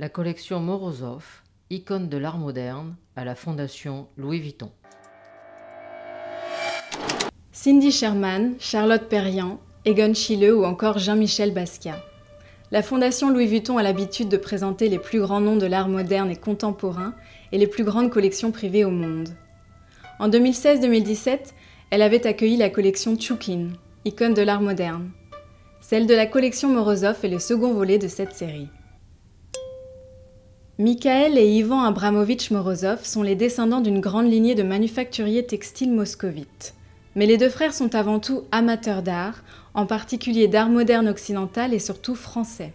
la collection Morozov, icône de l'art moderne, à la Fondation Louis Vuitton. Cindy Sherman, Charlotte Perriand, Egon Schiele ou encore Jean-Michel Basquiat. La Fondation Louis Vuitton a l'habitude de présenter les plus grands noms de l'art moderne et contemporain et les plus grandes collections privées au monde. En 2016-2017, elle avait accueilli la collection Chukin, icône de l'art moderne. Celle de la collection Morozov est le second volet de cette série. Mikhaël et Ivan Abramovitch Morozov sont les descendants d'une grande lignée de manufacturiers textiles moscovites. Mais les deux frères sont avant tout amateurs d'art, en particulier d'art moderne occidental et surtout français.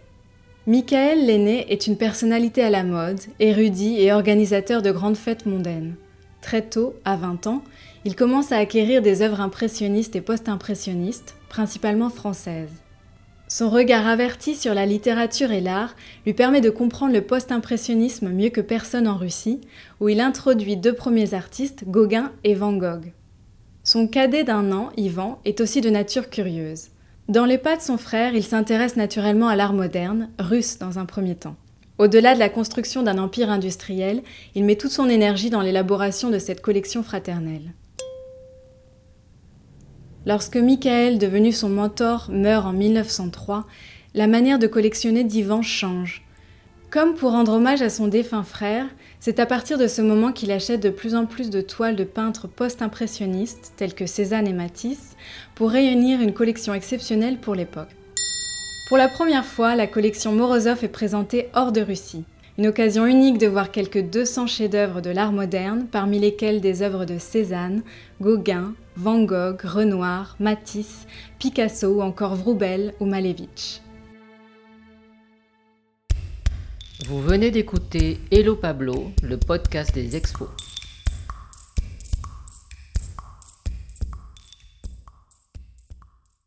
Michael l'aîné est une personnalité à la mode, érudit et organisateur de grandes fêtes mondaines. Très tôt, à 20 ans, il commence à acquérir des œuvres impressionnistes et post-impressionnistes, principalement françaises. Son regard averti sur la littérature et l'art lui permet de comprendre le post-impressionnisme mieux que personne en Russie, où il introduit deux premiers artistes, Gauguin et Van Gogh. Son cadet d'un an, Ivan, est aussi de nature curieuse. Dans les pas de son frère, il s'intéresse naturellement à l'art moderne, russe dans un premier temps. Au-delà de la construction d'un empire industriel, il met toute son énergie dans l'élaboration de cette collection fraternelle. Lorsque Michael, devenu son mentor, meurt en 1903, la manière de collectionner d'Ivan change. Comme pour rendre hommage à son défunt frère, c'est à partir de ce moment qu'il achète de plus en plus de toiles de peintres post-impressionnistes tels que Cézanne et Matisse pour réunir une collection exceptionnelle pour l'époque. Pour la première fois, la collection Morozov est présentée hors de Russie. Une occasion unique de voir quelques 200 chefs-d'œuvre de l'art moderne, parmi lesquels des œuvres de Cézanne, Gauguin, Van Gogh, Renoir, Matisse, Picasso ou encore Vroubel ou Malevich. Vous venez d'écouter Hello Pablo, le podcast des expos.